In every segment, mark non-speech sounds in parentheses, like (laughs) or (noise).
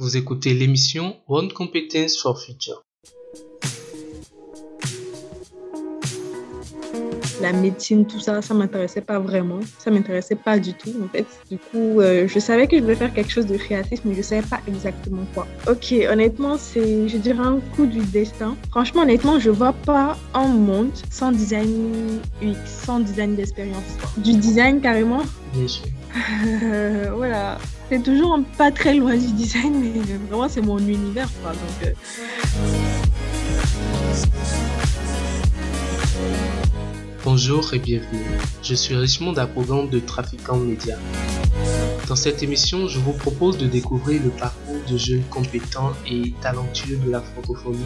Vous écoutez l'émission One Competence for Future. la médecine, tout ça, ça m'intéressait pas vraiment. Ça m'intéressait pas du tout, en fait. Du coup, euh, je savais que je voulais faire quelque chose de créatif, mais je savais pas exactement quoi. Ok, honnêtement, c'est, je dirais, un coup du destin. Franchement, honnêtement, je vois pas un monde sans design UX, sans design d'expérience. Du design carrément. Bien sûr. Voilà. C'est toujours pas très loin du design, mais vraiment, c'est mon univers, quoi. Donc, euh, Bonjour et bienvenue. Je suis Richmond Apogan de Trafiquant Média. Dans cette émission, je vous propose de découvrir le parcours de jeunes compétents et talentueux de la francophonie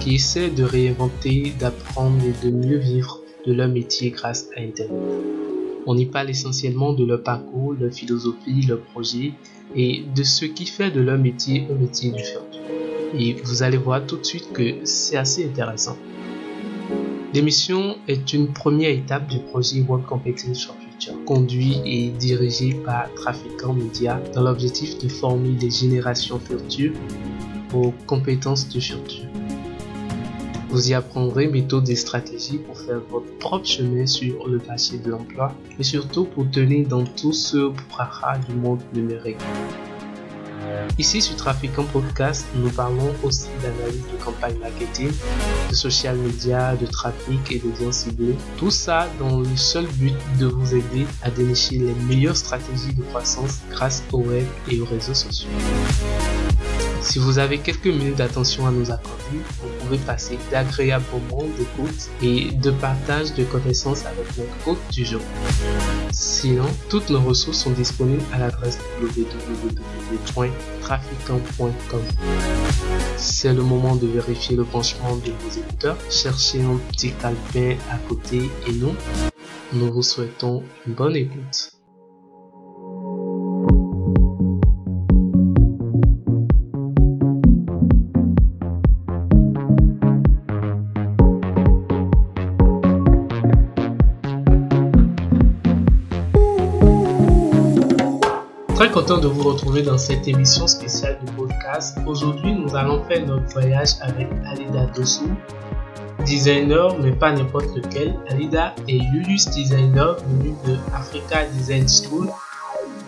qui essaient de réinventer, d'apprendre et de mieux vivre de leur métier grâce à Internet. On y parle essentiellement de leur parcours, leur philosophie, leur projet et de ce qui fait de leur métier un métier du futur. Et vous allez voir tout de suite que c'est assez intéressant. L'émission est une première étape du projet World Competence for Future, conduit et dirigé par Trafiquant Media dans l'objectif de former des générations futures aux compétences du futur. Vous y apprendrez méthodes et stratégies pour faire votre propre chemin sur le marché de l'emploi et surtout pour tenir dans tout ce brouhaha du monde numérique. Ici sur Trafiquant Podcast, nous parlons aussi d'analyse de campagne marketing, de social media, de trafic et d'audience ciblée. Tout ça dans le seul but de vous aider à dénicher les meilleures stratégies de croissance grâce au web et aux réseaux sociaux. Si vous avez quelques minutes d'attention à nous accorder, vous pouvez passer d'agréables moments d'écoute et de partage de connaissances avec notre hôte du jour. Sinon, toutes nos ressources sont disponibles à l'adresse www.trafiquant.com. C'est le moment de vérifier le branchement de vos écouteurs. Cherchez un petit calepin à côté et nous, nous vous souhaitons une bonne écoute. Très content de vous retrouver dans cette émission spéciale du podcast. Aujourd'hui, nous allons faire notre voyage avec Alida Dossou, designer, mais pas n'importe lequel. Alida est UX designer venu de Africa Design School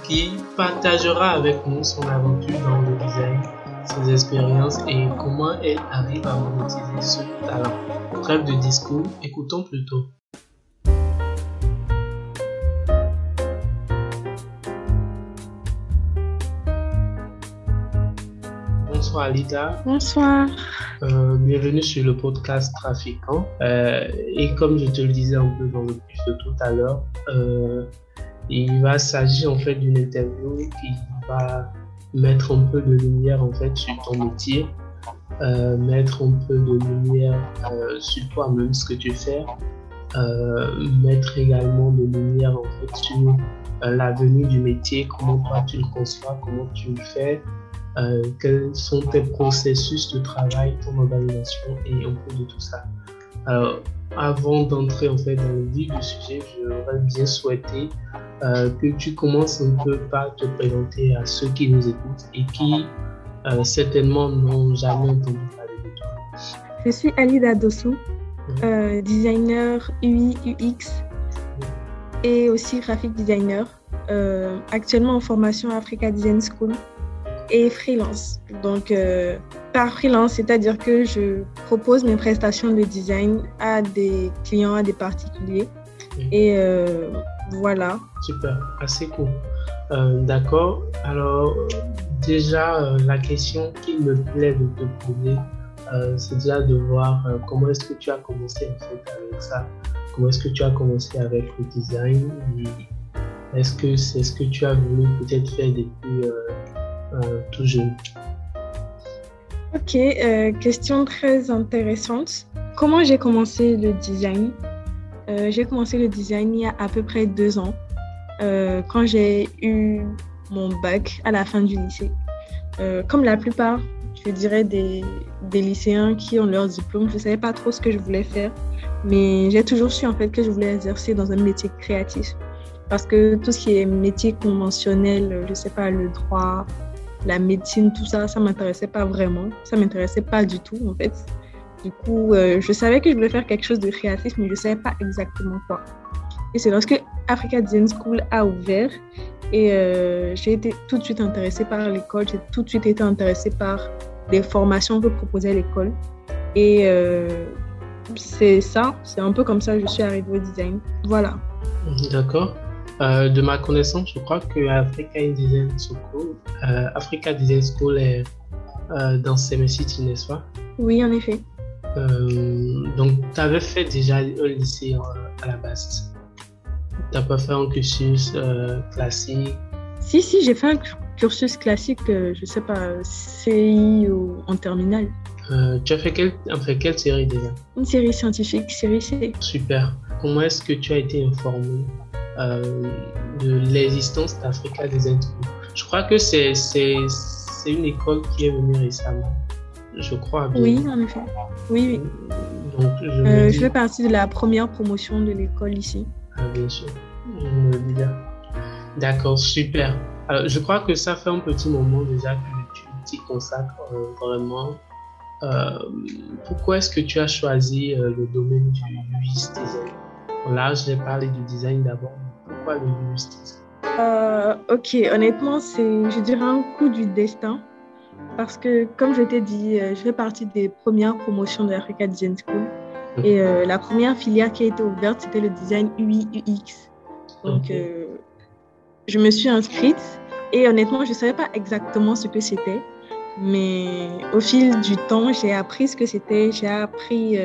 qui partagera avec nous son aventure dans le design, ses expériences et comment elle arrive à monétiser ce talent. Trêve de discours, écoutons plutôt. Bonsoir Alida. Bonsoir. Euh, bienvenue sur le podcast Trafiquant. Euh, et comme je te le disais un peu dans le plus de tout à l'heure, euh, il va s'agir en fait d'une interview qui va mettre un peu de lumière en fait sur ton métier, mettre un peu de lumière sur toi-même, ce que tu fais, mettre également de lumière en fait sur l'avenir du métier, comment toi tu le conçois, comment tu le fais. Euh, quels sont tes processus de travail, ton organisation et un peu de tout ça? Alors, avant d'entrer en fait dans le vif du sujet, j'aurais bien souhaité euh, que tu commences un peu par te présenter à ceux qui nous écoutent et qui euh, certainement n'ont jamais entendu parler de toi. Je suis Alida Dossou, designer UI UX et aussi graphic designer, actuellement en formation Africa Design School et freelance. Donc, euh, par freelance, c'est-à-dire que je propose mes prestations de design à des clients, à des particuliers. Et euh, voilà. Super, assez cool. Euh, d'accord. Alors, déjà, la question qui me plaît de te poser, c'est déjà de voir comment est-ce que tu as commencé en fait avec ça. Comment est-ce que tu as commencé avec le design? Est-ce que c'est ce que tu as voulu peut-être faire depuis tout jeune Ok, euh, question très intéressante. Comment j'ai commencé le design? Euh, J'ai commencé le design il y a à peu près deux ans, quand j'ai eu mon bac à la fin du lycée. comme la plupart, je dirais, des, des, lycéens qui ont leur diplôme, je ne savais pas trop ce que je voulais faire, mais j'ai toujours su en fait que je voulais exercer dans un métier créatif. Parce que tout ce qui est métier conventionnel, je ne sais pas, le droit, la médecine, tout ça, ça m'intéressait pas vraiment. Ça m'intéressait pas du tout, en fait. Du coup, euh, je savais que je voulais faire quelque chose de créatif, mais je savais pas exactement quoi. Et c'est lorsque Africa Design School a ouvert et euh, j'ai été tout de suite intéressée par l'école, j'ai tout de suite été intéressée par les formations que proposait l'école. Et euh, c'est ça, c'est un peu comme ça que je suis arrivée au design. Voilà. D'accord. Euh, de ma connaissance, je crois que Africa Design School, euh, Africa Design School est euh, dans City, n'est-ce pas? Oui, en effet. donc, tu avais fait déjà un lycée à la base. Tu n'as pas fait un cursus classique? Si, si, j'ai fait un cursus classique, je sais pas, CI ou en terminale. tu as fait quelle, fait quelle série déjà? Une série scientifique, série C. Super. Comment est-ce que tu as été informé? euh, de l'existence d'Africa Design School. Je crois que c'est une école qui est venue récemment. Je crois bien. Oui, en effet. Oui, oui. Donc, je, euh, je fais partie de la première promotion de l'école ici. Ah, bien sûr. Je me dis D'accord, super. Alors, je crois que ça fait un petit moment déjà que tu t'y consacres euh, vraiment. pourquoi est-ce que tu as choisi le domaine du UX design Là, je vais parler du design d'abord, pourquoi le euh, Ok, honnêtement, c'est, je dirais, un coup du destin. Parce que, comme je t'ai dit, euh, je fais partie des premières promotions de l'Africa Design School. Et euh, la première filière qui a été ouverte, c'était le design UI-UX. Donc, je me suis inscrite. Et honnêtement, je ne savais pas exactement ce que c'était. Mais au fil du temps, j'ai appris ce que c'était. J'ai appris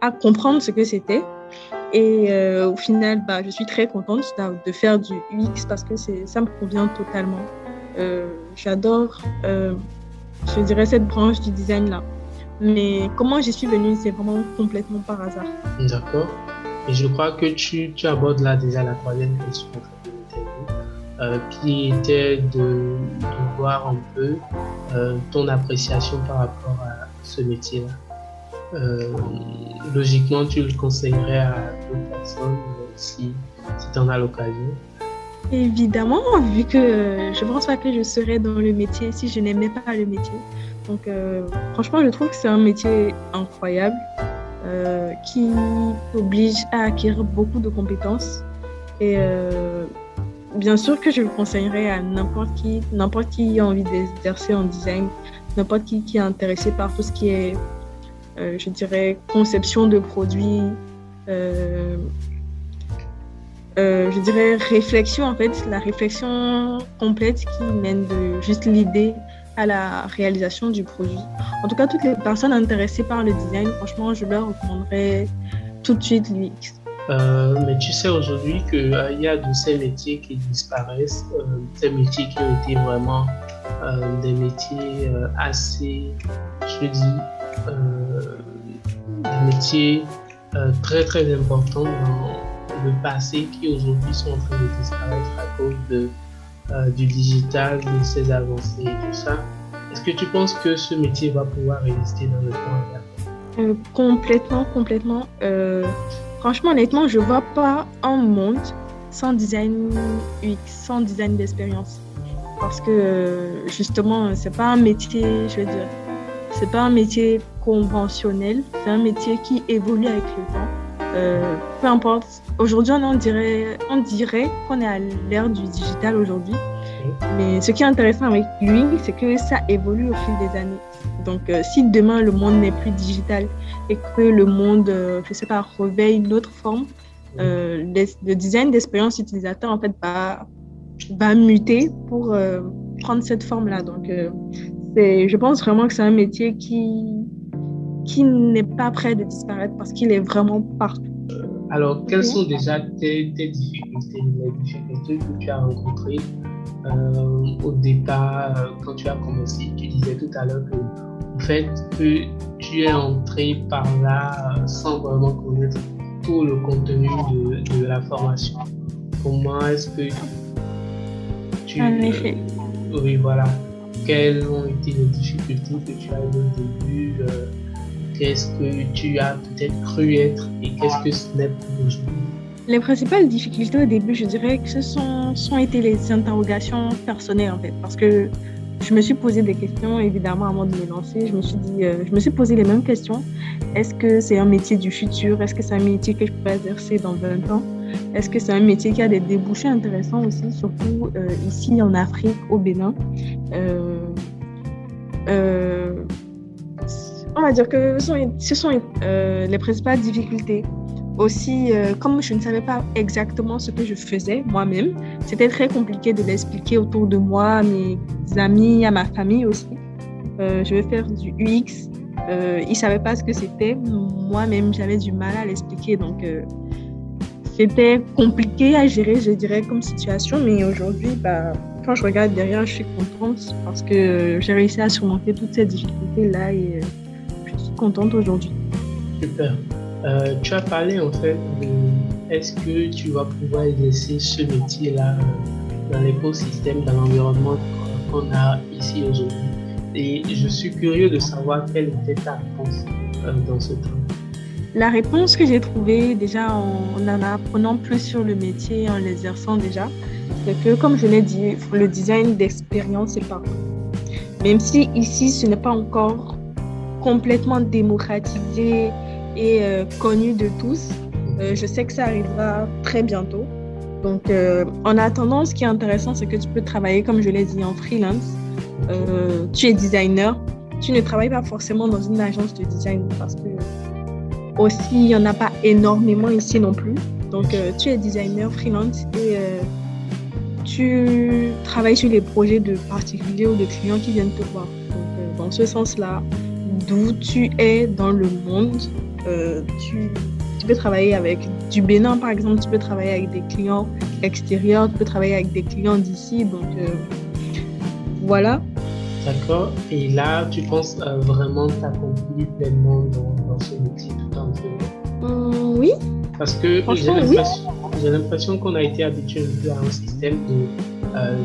à comprendre ce que c'était. Et euh, au final, bah, je suis très contente de faire du UX parce que ça me convient totalement. Euh, j'adore, euh, je dirais, cette branche du design-là. Mais comment j'y suis venue, c'est vraiment complètement par hasard. D'accord. Et je crois que tu, tu abordes là déjà la troisième question euh, qui était de, de, voir un peu ton appréciation par rapport à ce métier-là. Euh, logiquement, tu le conseillerais à d'autres personnes euh, si, si tu en as l'occasion Évidemment, vu que je ne pense pas que je serais dans le métier si je n'aimais pas le métier. Donc, euh, franchement, je trouve que c'est un métier incroyable qui oblige à acquérir beaucoup de compétences. Et bien sûr que je le conseillerais à n'importe qui, n'importe qui a envie d'exercer en design, n'importe qui qui est intéressé par tout ce qui est euh, je dirais, conception de produits, euh, euh, je dirais réflexion en fait, la réflexion complète qui mène de juste l'idée à la réalisation du produit. En tout cas, toutes les personnes intéressées par le design, franchement, je leur recommanderais tout de suite l'UX. mais tu sais aujourd'hui qu'il y a de ces métiers qui disparaissent, ces métiers qui ont été vraiment des métiers assez, je dis, euh, des métiers euh, très très importants dans le passé qui aujourd'hui sont en train de disparaître à cause de, euh, du digital, de ses avancées et tout ça. Est-ce que tu penses que ce métier va pouvoir résister dans le temps euh, Complètement, complètement. franchement, honnêtement, je vois pas un monde sans design UX, sans design d'expérience. Parce que justement, c'est pas un métier, je veux dire, c'est pas un métier conventionnel, c'est un métier qui évolue avec le temps. Euh, peu importe. Aujourd'hui, on dirait, on dirait qu'on est à l'ère du digital aujourd'hui. Mais ce qui est intéressant avec lui, c'est que ça évolue au fil des années. Donc, euh, si demain le monde n'est plus digital et que le monde, euh, je sais pas, réveille une autre forme, le design d'expérience utilisateur en fait va, va muter pour prendre cette forme-là. Donc, je pense vraiment que c'est un métier qui, qui n'est pas prêt de disparaître parce qu'il est vraiment partout. Alors, quelles sont déjà tes, tes, difficultés, les difficultés que tu as rencontrées euh, au départ, euh, quand tu as commencé Tu disais tout à l'heure que, en fait, que tu es entré par là euh, sans vraiment connaître tout le contenu de, de la formation. Comment est-ce que tu. En effet. oui, voilà quelles ont été les difficultés que tu as eues au début euh, Qu'est-ce que tu as peut-être cru être et qu'est-ce que ce n'est plus aujourd'hui? Les principales difficultés au début, je dirais que ce sont, sont été les interrogations personnelles en fait. Parce que je me suis posé des questions, évidemment, avant de me lancer. Je me suis dit, euh, je me suis posé les mêmes questions. Est-ce que c'est un métier du futur? Est-ce que c'est un métier que je peux exercer dans 20 ans? Est-ce que c'est un métier qui a des débouchés intéressants aussi, surtout euh, ici en Afrique, au Bénin? On va dire que ce sont, sont les principales difficultés aussi, euh, comme je ne savais pas exactement ce que je faisais moi-même, c'était très compliqué de l'expliquer autour de moi, à mes amis, à ma famille aussi. Euh, je vais faire du UX. Euh, ils ne savaient pas ce que c'était. Moi-même, j'avais du mal à l'expliquer. Donc, c'était compliqué à gérer, je dirais, comme situation. Mais aujourd'hui, bah, quand je regarde derrière, je suis contente parce que j'ai réussi à surmonter toutes ces difficultés-là et je suis contente aujourd'hui. Super. Euh, tu as parlé en fait de est-ce que tu vas pouvoir exercer ce métier-là euh, dans l'écosystème, dans l'environnement qu'on a ici aujourd'hui? Et je suis curieux de savoir quelle était ta réponse euh, dans ce temps. La réponse que j'ai trouvée déjà en, en apprenant plus sur le métier, en l'exerçant déjà, c'est que comme je l'ai dit, le design d'expérience est partout. Même si ici ce n'est pas encore complètement démocratisé, et euh, connu de tous. Euh, je sais que ça arrivera très bientôt. Donc, euh, en attendant, ce qui est intéressant, c'est que tu peux travailler, comme je l'ai dit, en freelance. tu es designer. Tu ne travailles pas forcément dans une agence de design parce que aussi, il n'y en a pas énormément ici non plus. Donc, tu es designer freelance et tu travailles sur les projets de particuliers ou de clients qui viennent te voir. Donc, dans ce sens-là, d'où tu es dans le monde, euh, tu, peux travailler avec du Bénin, par exemple, tu peux travailler avec des clients extérieurs, tu peux travailler avec des clients d'ici. Donc, euh, voilà. D'accord. Et là, tu penses euh, vraiment t'accomplir pleinement dans, dans, ce métier? Hum, Oui. Parce que j'ai l'impression qu'on a été habitué à un système de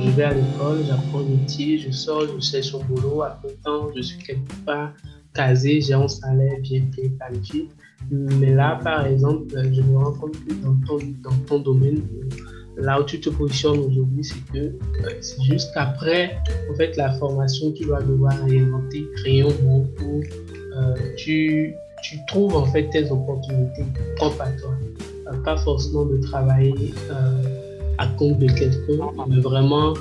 je vais à l'école, j'apprends métier, je sors, je cherche un boulot, après temps, je suis quelque part, casé, j'ai un salaire bien payé, qualifié. Mais là, par exemple, je me rends compte que dans ton, dans ton domaine, là où tu te positionnes aujourd'hui, c'est que euh, c'est juste qu'après en fait, la formation, tu vas devoir réinventer, créer un où euh, tu, tu, trouves en fait tes opportunités propres à toi? Euh, pas forcément de travailler à compte de quelqu'un, mais vraiment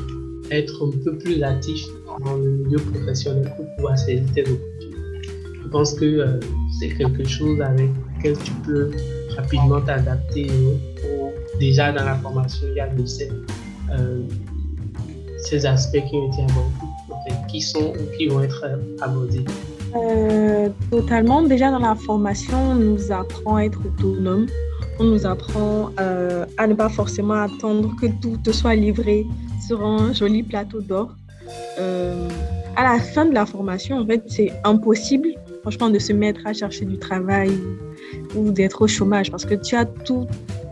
être un peu plus actif dans le milieu professionnel pour pouvoir saisir tes opportunités pense que euh, c'est quelque chose avec lequel tu peux rapidement t'adapter. déjà dans la formation, il y a de ces, euh, ces aspects qui ont été abordés, qui sont ou qui vont être abordés. Euh, totalement. Déjà dans la formation, on nous apprend à être autonome. On nous apprend à ne pas forcément attendre que tout te soit livré sur un joli plateau d'or. à la fin de la formation, en fait, c'est impossible franchement, de se mettre à chercher du travail ou d'être au chômage parce que tu as tous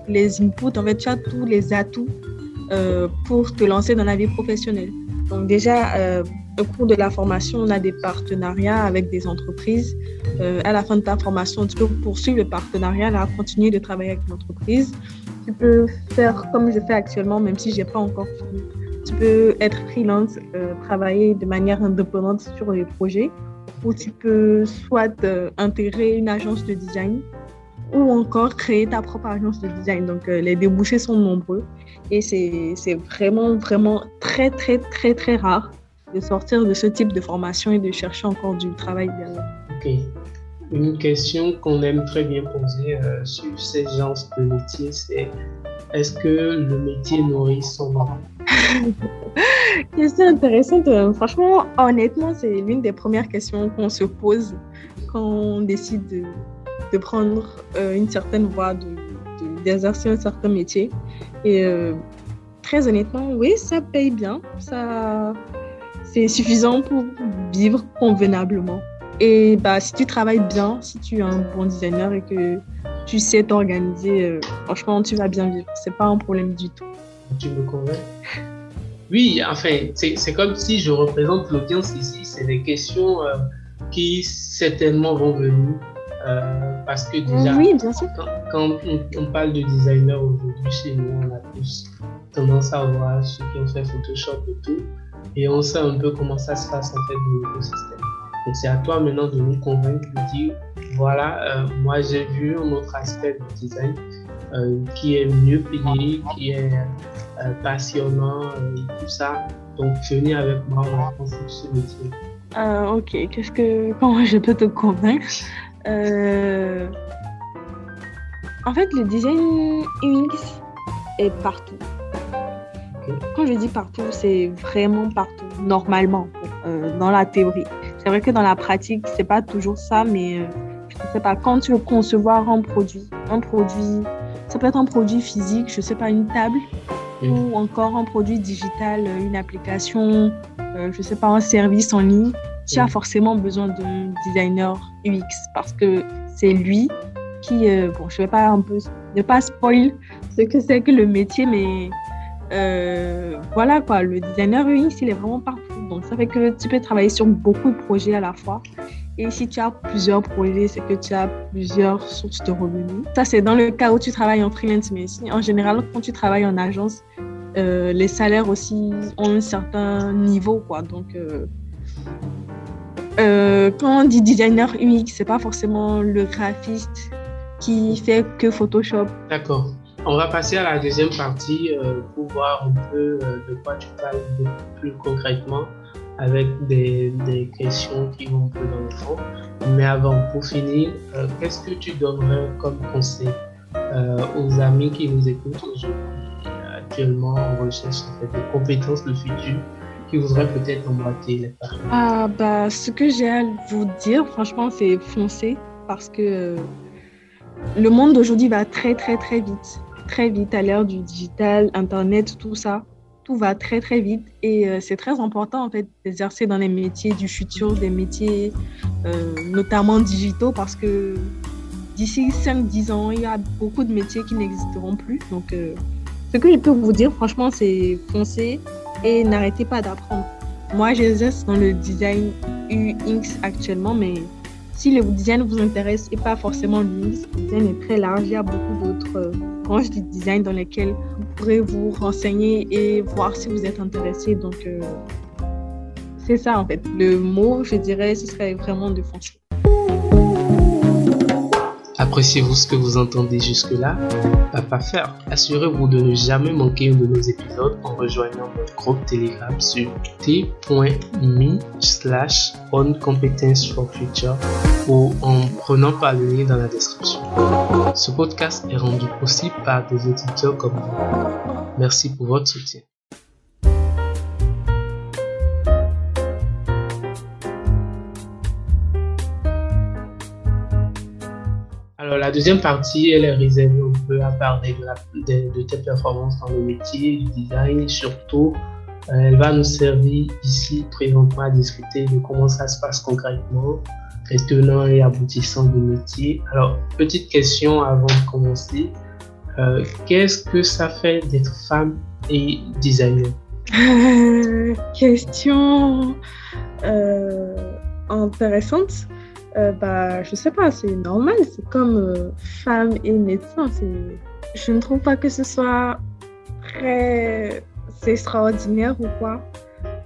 les inputs, en fait, tu as tous les atouts euh, pour te lancer dans la vie professionnelle. Donc déjà, euh, au cours de la formation, on a des partenariats avec des entreprises. Euh, à la fin de ta formation, tu peux poursuivre le partenariat, là, continuer de travailler avec l'entreprise. Tu peux faire comme je fais actuellement, même si je n'ai pas encore fini. Tu peux être freelance, travailler de manière indépendante sur les projets où tu peux soit euh, intégrer une agence de design ou encore créer ta propre agence de design. Donc, euh, les débouchés sont nombreux et c'est vraiment, vraiment très, très, très, très rare de sortir de ce type de formation et de chercher encore du travail derrière. Ok. Une question qu'on aime très bien poser euh, sur ces genres de métiers, c'est est-ce que le métier nourrit son âme (laughs) Question intéressante. Franchement, honnêtement, c'est l'une des premières questions qu'on se pose quand on décide de, prendre euh, une certaine voie, d'exercer de, un certain métier. Et euh, très honnêtement, oui, ça paye bien. Ça, c'est suffisant pour vivre convenablement. Et bah, si tu travailles bien, si tu es un bon designer et que tu sais t'organiser, euh, franchement, tu vas bien vivre. C'est pas un problème du tout. Tu me convaincs? Oui, enfin, c'est comme si je représente l'audience ici. C'est des questions euh, qui certainement vont venir. Euh, parce que déjà, oui, bien sûr. quand, on, parle de designer aujourd'hui chez nous, on a tous tendance à voir ceux qui ont fait Photoshop et tout. Et on sait un peu comment ça se passe en fait dans l'écosystème. Donc c'est à toi maintenant de nous convaincre, de dire voilà, moi j'ai vu un autre aspect du design qui est mieux payé, qui est passionnant, tout ça. Donc venez avec moi, on va ce métier. ok, qu'est-ce que comment je peux te convaincre? Euh, en fait, le design UX est partout. Quand je dis partout, c'est vraiment partout, normalement, euh, dans la théorie. C'est vrai que dans la pratique, c'est pas toujours ça, mais euh, je sais pas, quand tu veux concevoir un produit, un produit, ça peut être un produit physique, je sais pas, une table, ou encore un produit digital, une application, je sais pas, un service en ligne tu as forcément besoin d'un designer UX parce que c'est lui qui, euh, bon, je vais pas un peu, ne pas spoil ce que c'est que le métier, mais euh, voilà quoi, le designer UX, il est vraiment partout. Donc ça fait que tu peux travailler sur beaucoup de projets à la fois. Et si tu as plusieurs projets, c'est que tu as plusieurs sources de revenus. Ça, c'est dans le cas où tu travailles en freelance, mais en général, quand tu travailles en agence, euh, les salaires aussi ont un certain niveau, quoi. Donc, euh, quand on dit designer UX, c'est pas forcément le graphiste qui fait que Photoshop. D'accord. On va passer à la deuxième partie euh, pour voir un peu euh, de quoi tu parles plus concrètement avec des, des, questions qui vont un peu dans le fond. Mais avant, pour finir, qu'est-ce que tu donnerais comme conseil aux amis qui nous écoutent aujourd'hui, actuellement en recherche de compétences de futur qui voudrait peut-être emboîter les pas? Ah, bah, Ce que j'ai à vous dire, franchement, c'est foncer parce que le monde d'aujourd'hui va très, très, très vite. Très vite à l'ère du digital, Internet, tout ça. Tout va très, très vite et euh, c'est très important en fait d'exercer dans les métiers du futur, des métiers euh, notamment digitaux parce que d'ici 5-10 ans, il y a beaucoup de métiers qui n'existeront plus. Donc, euh, ce que je peux vous dire, franchement, c'est foncer, et n'arrêtez pas d'apprendre. Moi, j'exerce dans le design UX actuellement, mais si le design vous intéresse et pas forcément le design est très large. Il y a beaucoup d'autres euh, branches du design dans lesquelles vous pourrez vous renseigner et voir si vous êtes intéressé. Donc, euh, c'est ça en fait. Le mot, je dirais, ce serait vraiment de foncer. Appréciez-vous ce que vous entendez jusque-là? Pas faire. Assurez-vous de ne jamais manquer un de nos épisodes en rejoignant notre groupe Telegram sur t.me slash on competence for future ou en prenant par le lien dans la description. Ce podcast est rendu possible par des auditeurs comme vous. Merci pour votre soutien. La deuxième partie, elle est réservée un peu à parler de, tes performances dans le métier du design surtout, euh, elle va nous servir ici présentement à discuter de comment ça se passe concrètement, les tenants et aboutissants du métier. Alors, petite question avant de commencer. Euh, qu'est-ce que ça fait d'être femme et designer? (laughs) Question intéressante. Euh, bah, je sais pas, c'est normal, c'est comme euh, femme et médecin. Je ne trouve pas que ce soit très extraordinaire ou quoi.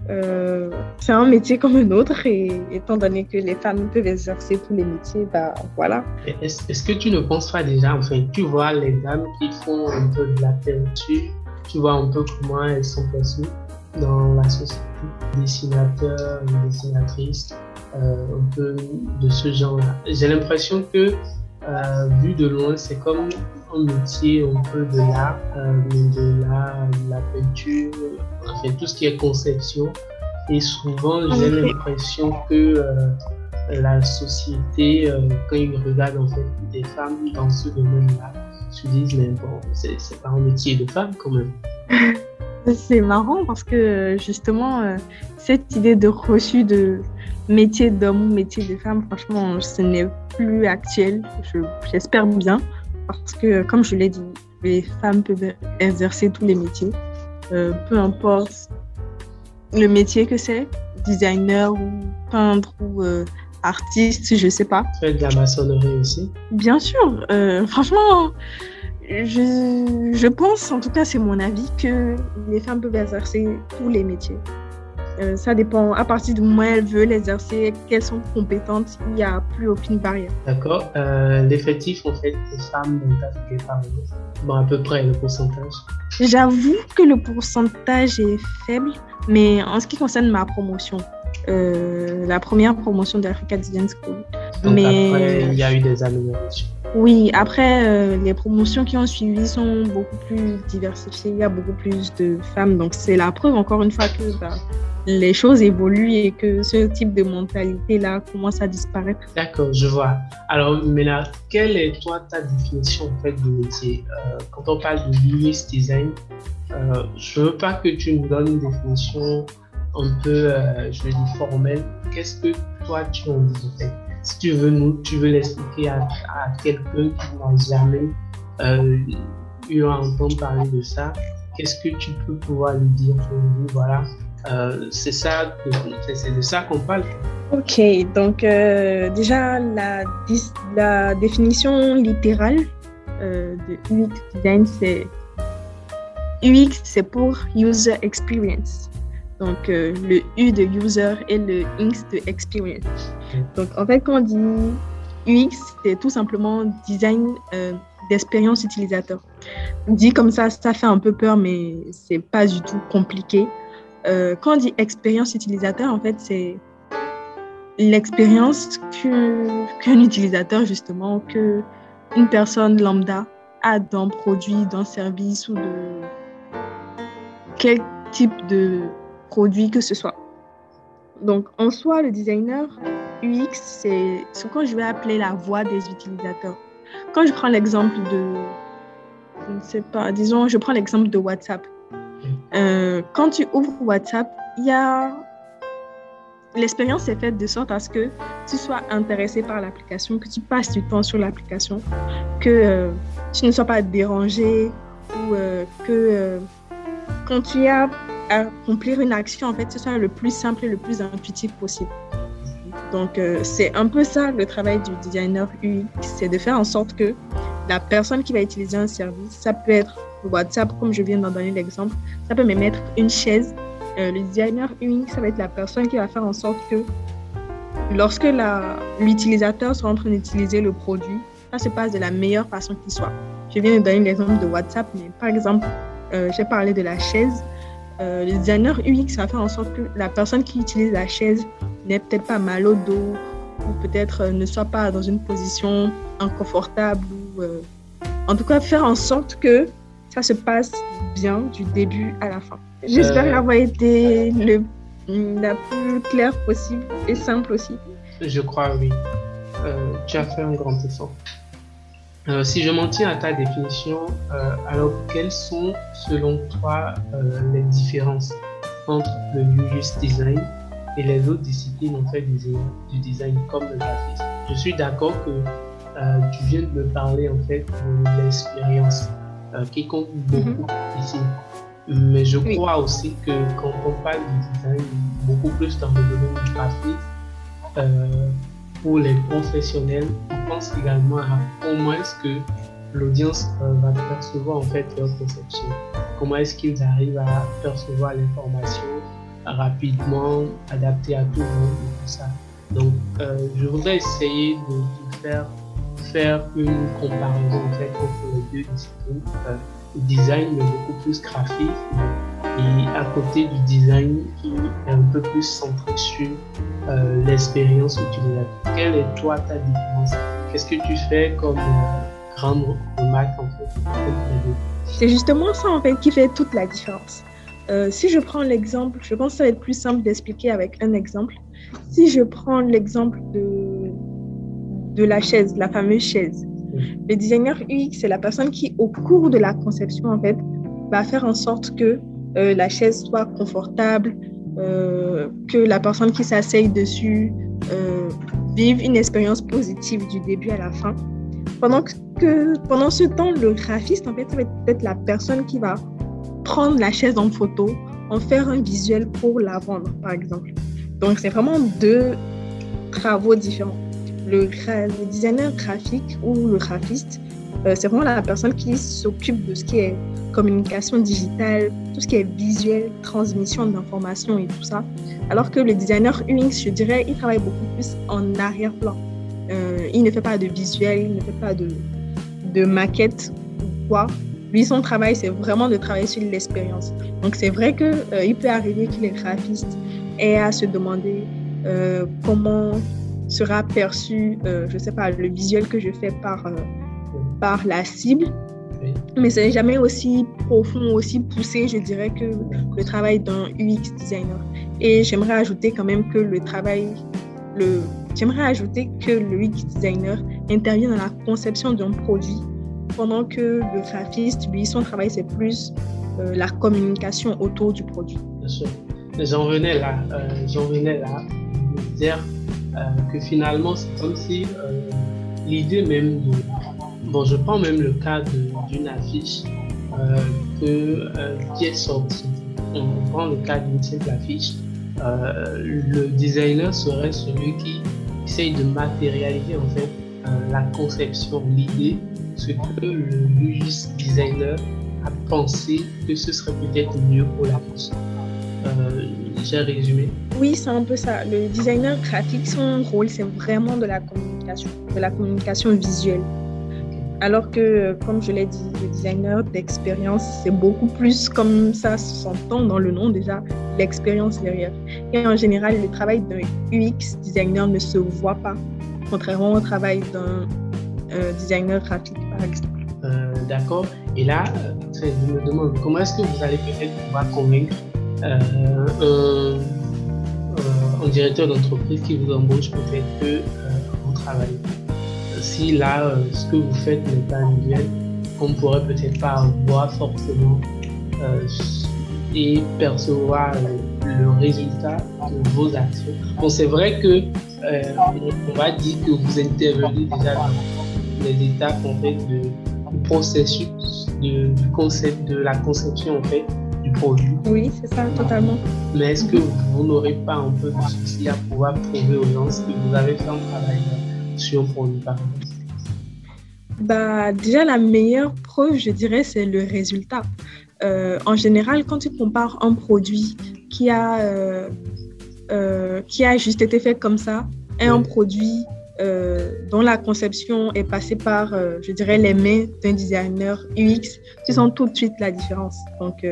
Euh, c'est un métier comme un autre et étant donné que les femmes peuvent exercer tous les métiers, bah voilà. Est-ce que tu ne penses pas déjà, enfin, tu vois les dames qui font un peu de la peinture, tu vois un peu comment elles sont perçues dans la société, dessinateurs, dessinatrices, euh, un peu de ce genre-là. J'ai l'impression que, euh, vu de loin, c'est comme un métier un peu de l'art, euh, de l'art, de la peinture, enfin tout ce qui est conception. Et souvent, j'ai l'impression que la société, quand ils regardent en fait des femmes dans ce domaine-là, se disent mais bon, c'est pas un métier de femme quand même. (laughs) C'est marrant parce que justement, cette idée de reçu de métier d'homme ou métier de femme, franchement, ce n'est plus actuel. J'espère bien. Parce que, comme je l'ai dit, les femmes peuvent exercer tous les métiers. Euh, peu importe le métier que c'est, designer ou peintre ou euh, artiste, je sais pas. Fais de la maçonnerie aussi Bien sûr. Euh, franchement, je, je pense, en tout cas c'est mon avis, que les femmes peuvent exercer tous les métiers. Euh, ça dépend à partir du moment où elle veut l'exercer, qu'elles sont compétentes, il n'y a plus aucune barrière. D'accord. Euh, l'effectif, en fait, des femmes dont tu as bon, à peu près le pourcentage J'avoue que le pourcentage est faible, mais en ce qui concerne ma promotion, euh, la première promotion de l'Africa Design School. Donc mais... après, il y a eu des améliorations. Oui, après, euh, les promotions qui ont suivi sont beaucoup plus diversifiées. Il y a beaucoup plus de femmes. Donc, c'est la preuve, encore une fois, que bah, les choses évoluent et que ce type de mentalité-là commence à disparaître. D'accord, je vois. Alors, maintenant, quelle est, toi, ta définition, en fait, du métier? Euh, Quand on parle de UX design, euh, je veux pas que tu nous donnes une définition un peu, je veux dire, formelle. Qu'est-ce que toi, tu en dis, en fait? Si tu veux tu veux l'expliquer à, quelqu'un qui n'a jamais euh, eu à entendre parler de ça, qu'est-ce que tu peux pouvoir lui dire voilà, euh, c'est c'est de ça qu'on parle. Ok, donc euh, déjà la, la définition littérale de UX design, c'est UX, c'est pour user experience. Donc, euh, le U de user et le X de experience. Donc, en fait, quand on dit UX, c'est tout simplement design euh, d'expérience utilisateur. Dit comme ça, ça fait un peu peur, mais c'est pas du tout compliqué. Euh, quand on dit expérience utilisateur, en fait, c'est l'expérience qu'un utilisateur, justement, que une personne lambda a d'un produit, d'un service ou de quel type de produit que ce soit. Donc, en soi, le designer UX, c'est ce que je vais appeler la voix des utilisateurs. Quand je prends l'exemple de, je ne sais pas, disons, je prends l'exemple de WhatsApp. Euh, quand tu ouvres WhatsApp, il y a l'expérience est faite de sorte à ce que tu sois intéressé par l'application, que tu passes du temps sur l'application, que euh, tu ne sois pas dérangé ou euh, que quand tu as accomplir une action, en fait, ce soit le plus simple et le plus intuitif possible. Donc, euh, c'est un peu ça le travail du designer UX, c'est de faire en sorte que la personne qui va utiliser un service, ça peut être WhatsApp, comme je viens d'en donner l'exemple, ça peut me mettre une chaise. Euh, le designer UX, ça va être la personne qui va faire en sorte que lorsque l'utilisateur sera en train d'utiliser le produit, ça se passe de la meilleure façon qui soit. Je viens de donner l'exemple de WhatsApp, mais par exemple, euh, j'ai parlé de la chaise. Euh, le designer UX va faire en sorte que la personne qui utilise la chaise n'ait peut-être pas mal au dos ou peut-être euh, ne soit pas dans une position inconfortable ou euh, en tout cas faire en sorte que ça se passe bien du début à la fin. J'espère avoir été le, la plus claire possible et simple aussi. Je crois, oui. tu as fait un grand effort. Euh, si je m'en tiens à ta définition, euh, alors quelles sont selon toi euh, les différences entre le UX design et les autres disciplines en fait du, design comme le graphisme? Je suis d'accord que tu viens de me parler en fait de l'expérience qui compte beaucoup mhm. ici. Mais je crois aussi que quand on parle du design, beaucoup plus dans le domaine du graphisme, pour les professionnels, on pense également à comment est-ce que l'audience euh, va percevoir en fait leur conception. Comment est-ce qu'ils arrivent à percevoir l'information rapidement, adaptée à tout le monde et tout ça. Donc, euh, je voudrais essayer de, faire, faire une comparaison en fait entre les deux disciplines. Euh, design mais beaucoup plus graphique et à côté du design qui est un peu plus centré sur euh, l'expérience utilisateur. Quelle est toi ta différence? Qu'est-ce que tu fais comme euh, grande remarque en fait C'est justement ça en fait qui fait toute la différence. Euh, si je prends l'exemple, je pense que ça va être plus simple d'expliquer avec un exemple. Si je prends l'exemple de, de la chaise, la fameuse chaise, le designer UX, c'est la personne qui, au cours de la conception, en fait, va faire en sorte que la chaise soit confortable, euh, que la personne qui s'asseye dessus euh, vive une expérience positive du début à la fin. Pendant que pendant ce temps, le graphiste, en fait, ça va être peut-être la personne qui va prendre la chaise en photo, en faire un visuel pour la vendre, par exemple. Donc, c'est vraiment deux travaux différents. Le, le, designer graphique ou le graphiste euh, c'est vraiment la personne qui s'occupe de ce qui est communication digitale, tout ce qui est visuel, transmission d'informations et tout ça. Alors que le designer UX, je dirais, il travaille beaucoup plus en arrière-plan. Euh, il ne fait pas de visuel, il ne fait pas de, de maquette ou quoi. Lui, son travail, c'est vraiment de travailler sur l'expérience. Donc, c'est vrai qu'il euh, peut arriver qu'il est graphiste et à se demander comment sera perçu, je ne sais pas, le visuel que je fais par, par la cible. Mais ce n'est jamais aussi profond, aussi poussé, je dirais, que le travail d'un UX designer. Et j'aimerais ajouter quand même que le travail, le, j'aimerais ajouter que le UX designer intervient dans la conception d'un produit, pendant que le graphiste, lui, son travail, c'est plus la communication autour du produit. Bien sûr. J'en venais là, j'en venais là, dire euh, que finalement, c'est comme si euh, l'idée même de... Bon, je prends même le cas d'une affiche euh, que, qui est sortie. On prend le cas d'une simple affiche. le designer serait celui qui essaye de matérialiser en fait la conception, l'idée, ce que le UX designer a pensé que ce serait peut-être mieux pour la personne. j'ai résumé. Oui, c'est un peu ça. Le designer graphique, son rôle, c'est vraiment de la communication, de la communication visuelle. Alors que, comme je l'ai dit, le designer d'expérience, c'est beaucoup plus comme ça s'entend dans le nom déjà, l'expérience derrière. Et en général, le travail d'un UX designer ne se voit pas, contrairement au travail d'un euh, designer graphique, par exemple. Euh, d'accord. Et là, euh, je me demande comment est-ce que vous allez peut-être pouvoir convaincre un directeur d'entreprise qui vous embauche peut-être que euh, vous travaillez? Si là, euh, ce que vous faites n'est pas annuel, on pourrait peut-être pas voir forcément euh, et percevoir le résultat de vos actions. Bon, c'est vrai que on va dire que vous intervenez déjà dans les étapes en fait de, du processus du concept de la conception en fait produit. Oui, c'est ça, totalement. Mais est-ce que vous n'aurez pas un peu de souci à pouvoir prouver aux gens ce que vous avez fait un travail sur un produit, par exemple bah, Déjà, la meilleure preuve, je dirais, c'est le résultat. Euh, en général, quand tu compares un produit qui a, euh, euh, qui a juste été fait comme ça et un produit dont la conception est passée par, je dirais, les mains d'un designer UX, tu sens tout de suite la différence. Donc,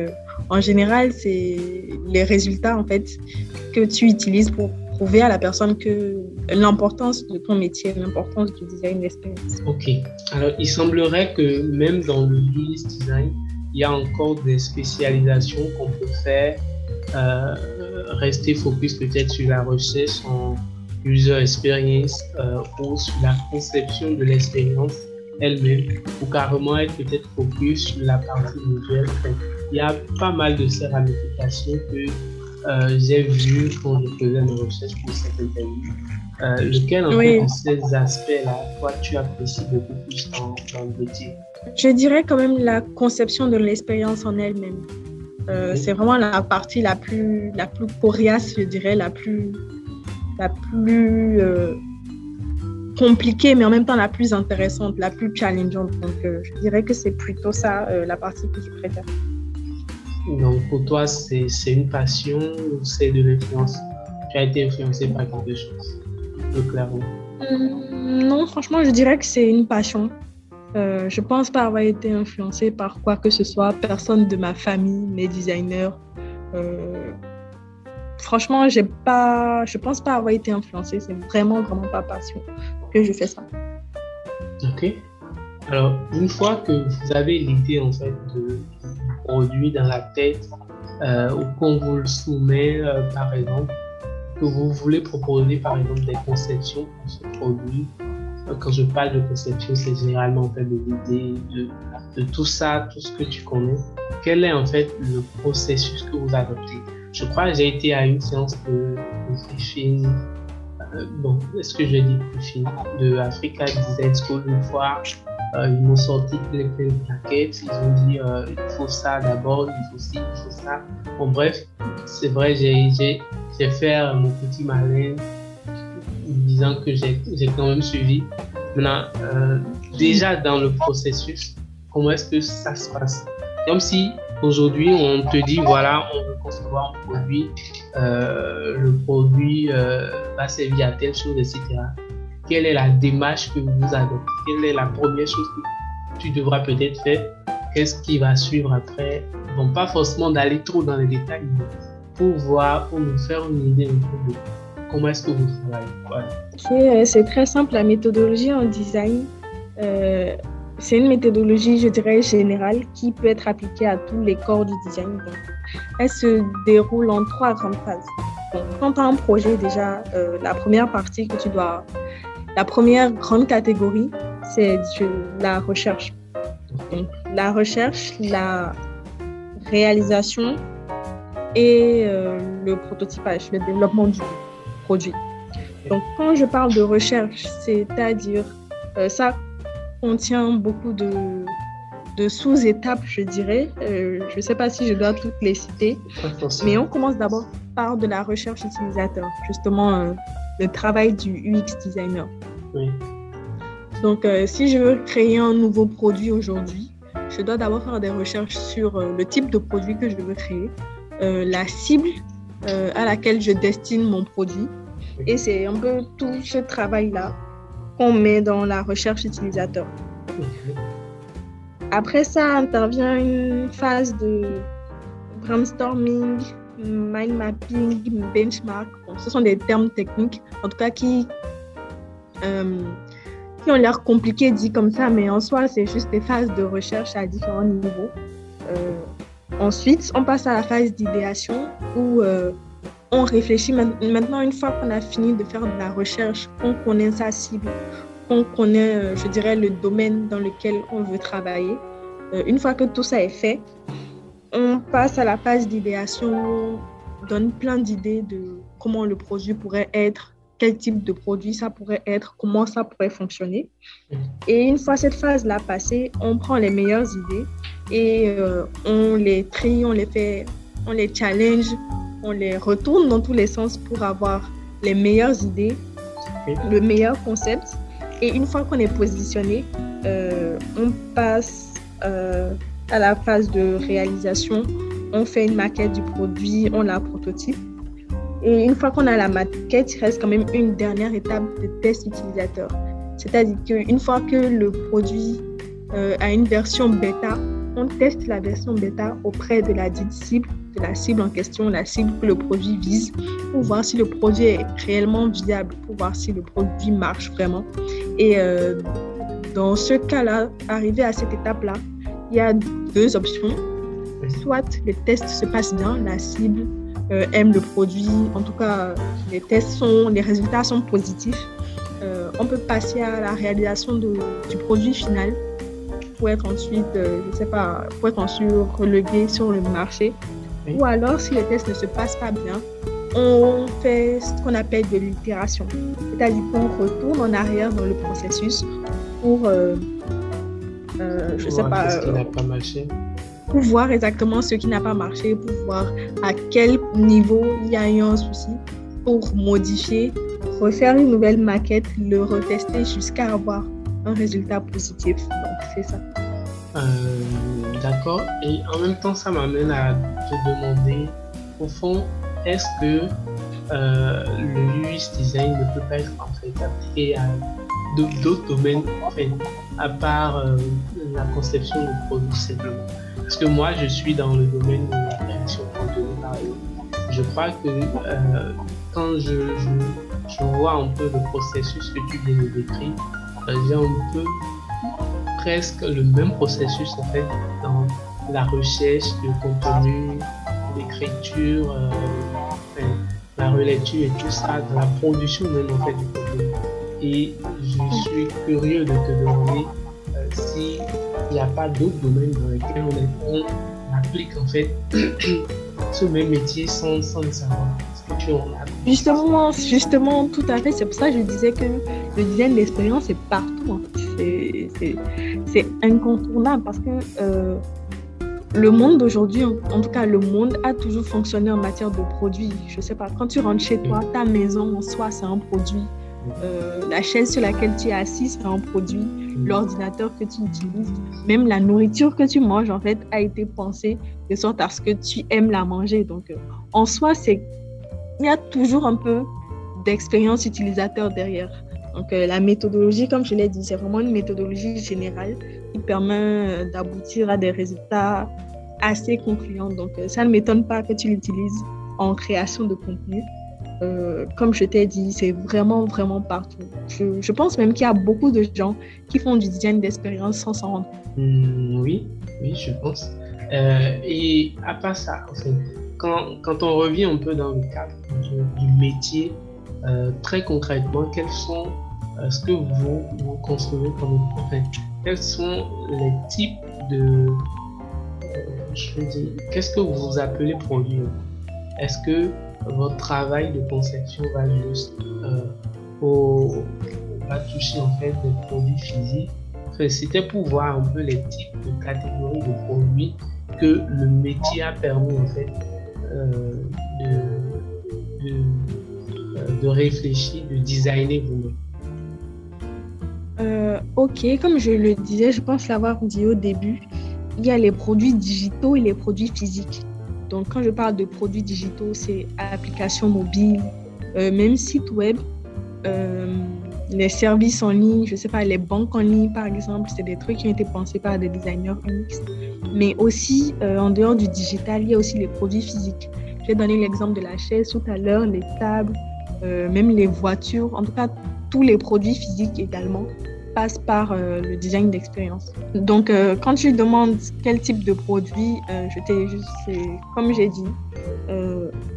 en général, c'est les résultats en fait que tu utilises pour prouver à la personne que l'importance de ton métier, l'importance du design d'expérience. Ok. Alors, il semblerait que même dans le UX design, il y a encore des spécialisations qu'on peut faire. Euh, rester focus peut-être sur la recherche en user experience euh, ou sur la conception de l'expérience elle-même ou carrément être peut-être focus sur la partie visuelle il y a pas mal de ces ramifications que euh, j'ai vues quand je faisais mes recherches pour cette interview. Euh, lequel, en fait, de ces aspects-là, toi, tu apprécies beaucoup plus dans, le métier? Je dirais quand même la conception de l'expérience en elle-même. Euh, c'est vraiment la partie la plus, la plus coriace, je dirais, la plus, la plus compliquée, mais en même temps la plus intéressante, la plus challengeante. Donc, je dirais que c'est plutôt ça la partie que je préfère. Donc pour toi, c'est une passion ou c'est de l'influence? Tu as été influencé par quelque chose, plus clairement hum, Non, franchement, je dirais que c'est une passion. Euh, je pense pas avoir été influencé par quoi que ce soit, personne de ma famille, mes designers. Euh, franchement, j'ai pas, je pense pas avoir été influencé. C'est vraiment, vraiment pas passion que je fais ça. Ok. Alors, une fois que vous avez l'idée en fait de, produit dans la tête euh, ou qu'on vous le soumet, euh, par exemple, que vous voulez proposer, par exemple, des conceptions pour ce produit. Euh, quand je parle de conception, c'est généralement en fait de l'idée, de, tout ça, tout ce que tu connais. Quel est en fait le processus que vous adoptez? Je crois que j'ai été à une séance de, briefing, bon, est-ce que je dis briefing, de Africa Design School une fois euh, ils m'ont sorti plein, plein de plaquettes. Ils ont dit euh, il faut ça d'abord, il faut ci, il faut ça. Bon, bref, c'est vrai, j'ai fait mon petit malin disant que j'ai quand même suivi. Maintenant, euh, déjà dans le processus, comment est-ce que ça se passe? Comme si aujourd'hui on te dit voilà, on veut concevoir un produit, euh, le produit euh, va servir à telle chose, etc. Quelle est la démarche que vous adoptez Quelle est la première chose que tu devras peut-être faire? Qu'est-ce qui va suivre après? Bon, pas forcément d'aller trop dans les détails, mais pour voir, pour nous faire une idée un peu de comment est-ce que vous travaillez. Euh, c'est très simple. La méthodologie en design, euh, c'est une méthodologie, je dirais, générale qui peut être appliquée à tous les corps du design. elle se déroule en trois grandes phases. quand tu as un projet, déjà, euh, la première partie que tu dois. La première grande catégorie, c'est la recherche. Donc, la recherche, la réalisation et le prototypage, le développement du produit. Donc, quand je parle de recherche, c'est-à-dire, euh, ça contient beaucoup de, de sous-étapes, je dirais. Euh, je ne sais pas si je dois toutes les citer, mais on commence d'abord par de la recherche utilisateur, justement euh, le travail du UX designer. Donc, si je veux créer un nouveau produit aujourd'hui, je dois d'abord faire des recherches sur le type de produit que je veux créer, la cible euh, à laquelle je destine mon produit. Et c'est un peu tout ce travail-là qu'on met dans la recherche utilisateur. Après ça intervient une phase de brainstorming, mind mapping, benchmark. ce sont des termes techniques, en tout cas qui, euh, qui ont l'air compliqués dit comme ça, mais en soi, c'est juste des phases de recherche à différents niveaux. Euh, Ensuite, on passe à la phase d'idéation où euh, on réfléchit maintenant, une fois qu'on a fini de faire de la recherche, qu'on connaît sa cible, qu'on connaît, je dirais, le domaine dans lequel on veut travailler. Une fois que tout ça est fait, on passe à la phase d'idéation, on donne plein d'idées de comment le produit pourrait être, quel type de produit ça pourrait être, comment ça pourrait fonctionner. Et une fois cette phase-là passée, on prend les meilleures idées et euh, on les trie, on les fait, on les challenge, on les retourne dans tous les sens pour avoir les meilleures idées, le meilleur concept. Et une fois qu'on est positionné, euh, on passe euh, à la phase de réalisation. On fait une maquette du produit, on la prototype. Et une fois qu'on a la maquette, il reste quand même une dernière étape de test utilisateur. C'est-à-dire qu'une fois que le produit a une version bêta, on teste la version bêta auprès de la dite cible, de la cible en question, la cible que le produit vise, pour voir si le produit est réellement viable, pour voir si le produit marche vraiment. Et euh, dans ce cas-là, arrivé à cette étape-là, il y a deux options. Soit le test se passe bien, la cible euh, aime le produit, en tout cas les tests sont, les résultats sont positifs. Euh, on peut passer à la réalisation du produit final pour être ensuite, euh, je sais pas, pour être ensuite relevé sur le marché. Ou alors, si le test ne se passe pas bien, on fait ce qu'on appelle de l'itération. C'est-à-dire qu'on retourne en arrière dans le processus pour, euh, euh, je sais pas, ce qui n'a pas marché. pour voir exactement ce qui n'a pas marché, pour voir à quel niveau il y a eu un souci, pour modifier, refaire une nouvelle maquette, le retester jusqu'à avoir un résultat positif. Donc, c'est ça. Euh, d'accord. Et en même temps, ça m'amène à te demander, au fond, est-ce que euh, le UX design ne peut pas être en fait appliqué à d'autres domaines, à part euh, la conception de produits simplement Parce que moi, je suis dans le domaine de la création de contenu. Je crois que quand je, je, vois un peu le processus que tu viens de décrire, j'ai un peu presque le même processus en fait dans la recherche de contenu, l'écriture, euh, la relecture et tout ça, dans la production même en fait du contenu. Je suis curieux de te demander euh, s'il n'y a pas d'autres domaines dans lesquels on, on applique en fait (clears throat) ce même métier sans, sans le savoir. Justement, justement, tout à fait. C'est pour ça que je disais que le design d'expérience est partout. Hein. C'est incontournable parce que euh, le monde d'aujourd'hui, en, tout cas le monde, a toujours fonctionné en matière de produits. Je sais pas, quand tu rentres chez toi, ta maison en soi, c'est un produit. Euh, la chaise sur laquelle tu es assis, c'est un produit. L'ordinateur que tu utilises, même la nourriture que tu manges, en fait, a été pensée de sorte à ce que tu aimes la manger. Donc, euh, en soi, c'est il y a toujours un peu d'expérience utilisateur derrière. Donc, euh, la méthodologie, comme je l'ai dit, c'est vraiment une méthodologie générale qui permet d'aboutir à des résultats assez concluants. Donc, ça ne m'étonne pas que tu l'utilises en création de contenu. Euh, comme je t'ai dit, c'est vraiment, vraiment partout. Je, pense même qu'il y a beaucoup de gens qui font du design d'expérience sans s'en rendre compte. Hmm, oui, oui, je pense. Euh, et à part ça, quand, quand, on revient un peu dans le cadre du, métier, euh, très concrètement, quels sont ce que vous, vous concevez comme enfin, quels sont les types de je veux dire, qu'est-ce que vous appelez produit? Est-ce que votre travail de conception va juste euh, au, va toucher en fait des produits physiques. C'était pour voir un peu les types de catégories de produits que le métier a permis en fait euh, de, de, réfléchir, de designer vous-même. Euh, ok, comme je le disais, je pense l'avoir dit au début, il y a les produits digitaux et les produits physiques. Donc, quand je parle de produits digitaux, c'est applications mobiles, euh, même site web, euh, les services en ligne, je ne sais pas, les banques en ligne, par exemple, c'est des trucs qui ont été pensés par des designers UX. Mais aussi, euh, en dehors du digital, il y a aussi les produits physiques. J'ai donné l'exemple de la chaise tout à l'heure, les tables, même les voitures, en tout cas, tous les produits physiques également passe par euh, le design d'expérience. Donc, euh, quand tu demandes quel type de produit, euh, je t'ai juste, comme j'ai dit,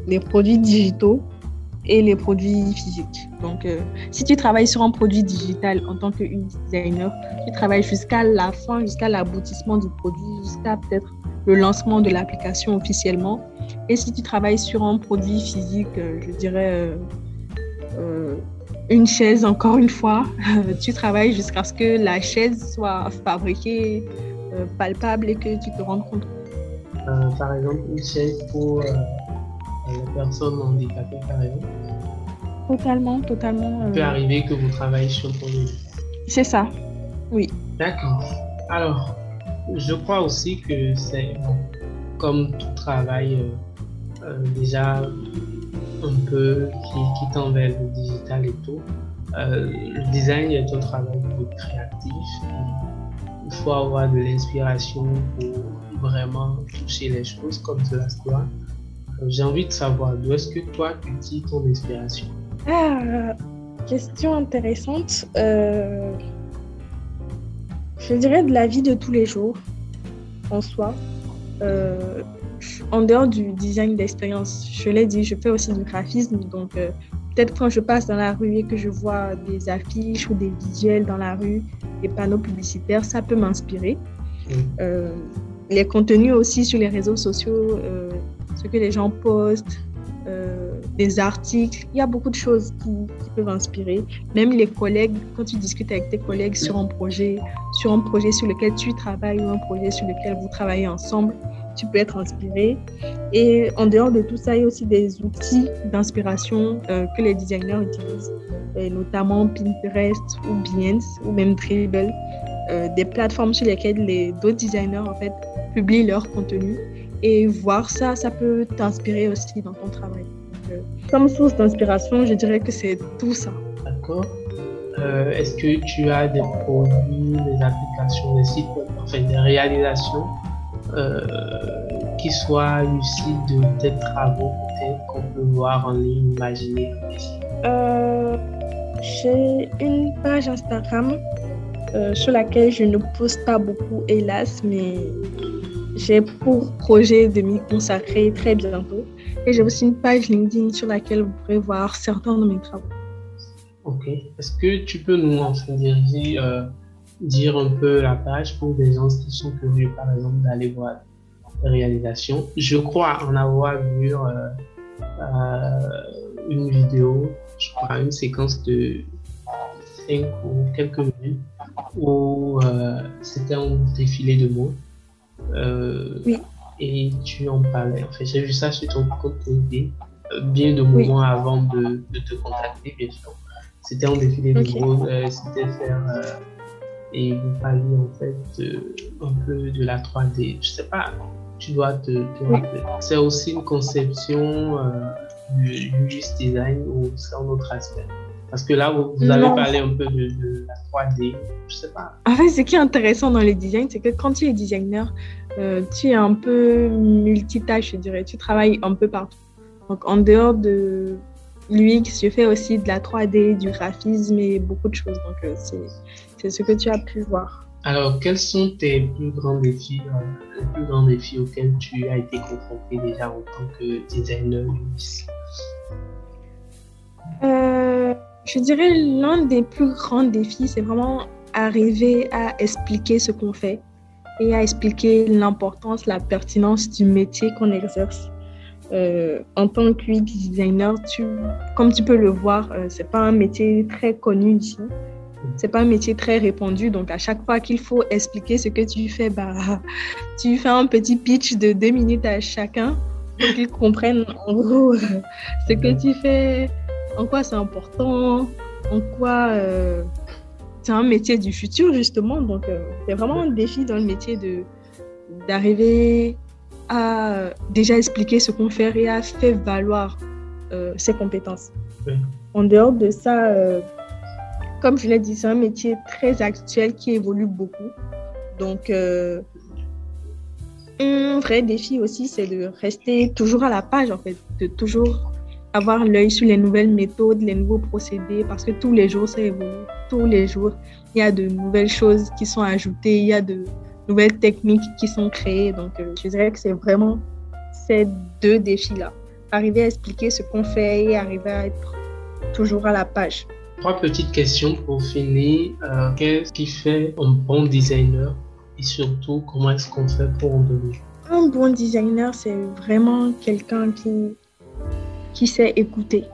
les produits digitaux et les produits physiques. Donc, si tu travailles sur un produit digital en tant que designer, tu travailles jusqu'à la fin, jusqu'à l'aboutissement du produit, jusqu'à peut-être le lancement de l'application officiellement. Et si tu travailles sur un produit physique, je dirais une chaise, encore une fois, (laughs) tu travailles jusqu'à ce que la chaise soit fabriquée, euh, palpable et que tu te rendes compte. Euh, par exemple, une chaise pour euh, les personnes handicapées, par exemple. Totalement, totalement. Il peut arriver que vous travaillez sur le projet. C'est ça, oui. D'accord. Alors, je crois aussi que c'est comme tout travail, déjà un peu qui, qui tend le digital et tout. Euh, le design est un travail créatif. Il faut avoir de l'inspiration pour vraiment toucher les choses comme cela se doit. Euh, j'ai envie de savoir d'où est-ce que toi tu tires ton inspiration? Ah, Question intéressante. Euh, je dirais de la vie de tous les jours en soi en dehors du design d'expérience, je l'ai dit, je fais aussi du graphisme. Donc, euh, peut-être quand je passe dans la rue et que je vois des affiches ou des visuels dans la rue, des panneaux publicitaires, ça peut m'inspirer. Euh, les contenus aussi sur les réseaux sociaux, euh, ce que les gens postent, des articles, il y a beaucoup de choses qui, qui, peuvent inspirer. Même les collègues, quand tu discutes avec tes collègues sur un projet, sur un projet sur lequel tu travailles ou un projet sur lequel vous travaillez ensemble, tu peux être inspiré. Et en dehors de tout ça, il y a aussi des outils d'inspiration euh, que les designers utilisent, et notamment Pinterest ou Behance ou même Dribble, euh, des plateformes sur lesquelles les d'autres designers en fait publient leur contenu. Et voir ça, ça peut t'inspirer aussi dans ton travail. Euh, comme source d'inspiration, je dirais que c'est tout ça. D'accord. Est-ce que tu as des produits, des applications, des sites, enfin des réalisations? Euh, qui soit lucide de tes travaux peut-être qu'on peut voir en ligne, imaginer euh, J'ai une page Instagram euh, sur laquelle je ne poste pas beaucoup, hélas, mais j'ai pour projet de m'y consacrer très bientôt. Et j'ai aussi une page LinkedIn sur laquelle vous pourrez voir certains de mes travaux. Ok. Est-ce que tu peux nous en diriger dire un peu la page pour des gens qui sont curieux, par exemple, d'aller voir la réalisation. Je crois en avoir vu euh, euh, une vidéo, je crois, une séquence de 5 ou quelques minutes où euh, c'était un défilé de mots. oui. Et tu en parlais. En fait, j'ai vu ça sur ton compte bien de moments avant de, de, te contacter, bien sûr. C'était un défi des okay. c'était faire et vous parliez en fait un peu de la 3D. Je sais pas, tu dois te, rappeler. C'est aussi une conception du UX design ou c'est un autre aspect Parce que là, vous, avez parlé un peu de, la 3D, je sais pas. En fait, ce qui est intéressant dans les designs, c'est que quand tu es designer, euh, tu es un peu multitâche, je dirais. Tu travailles un peu partout. Donc, en dehors de l'UX, je fais aussi de la 3D, du graphisme et beaucoup de choses. Donc, euh, c'est ce que tu as pu voir. Alors, quels sont tes plus grands défis, euh, les plus grands défis auxquels tu as été confronté déjà en tant que designer UX euh, Je dirais l'un des plus grands défis, c'est vraiment arriver à expliquer ce qu'on fait et à expliquer l'importance, la pertinence du métier qu'on exerce. Euh, en tant que designer, tu, comme tu peux le voir, euh, c'est pas un métier très connu ici. C'est pas un métier très répandu, donc à chaque fois qu'il faut expliquer ce que tu fais, bah, (laughs) tu fais un petit pitch de deux minutes à chacun pour qu'ils comprennent en gros (laughs) ce que tu fais, en quoi c'est important, en quoi euh, c'est un métier du futur justement. Donc euh, c'est vraiment un défi dans le métier d'arriver à déjà expliquer ce qu'on fait et à faire valoir euh, ses compétences. En dehors de ça, comme je l'ai dit, c'est un métier très actuel qui évolue beaucoup. Donc, un vrai défi aussi, c'est de rester toujours à la page, en fait, de toujours avoir l'œil sur les nouvelles méthodes, les nouveaux procédés, parce que tous les jours, ça évolue. Tous les jours, il y a de nouvelles choses qui sont ajoutées, il y a de nouvelles techniques qui sont créées. Donc, euh, je dirais que c'est vraiment ces deux défis-là. Arriver à expliquer ce qu'on fait et arriver à être toujours à la page. Trois petites questions pour finir. Euh, qu'est-ce qui fait un bon designer et surtout comment est-ce qu'on fait pour en devenir Un bon designer, c'est vraiment quelqu'un qui, qui sait écouter.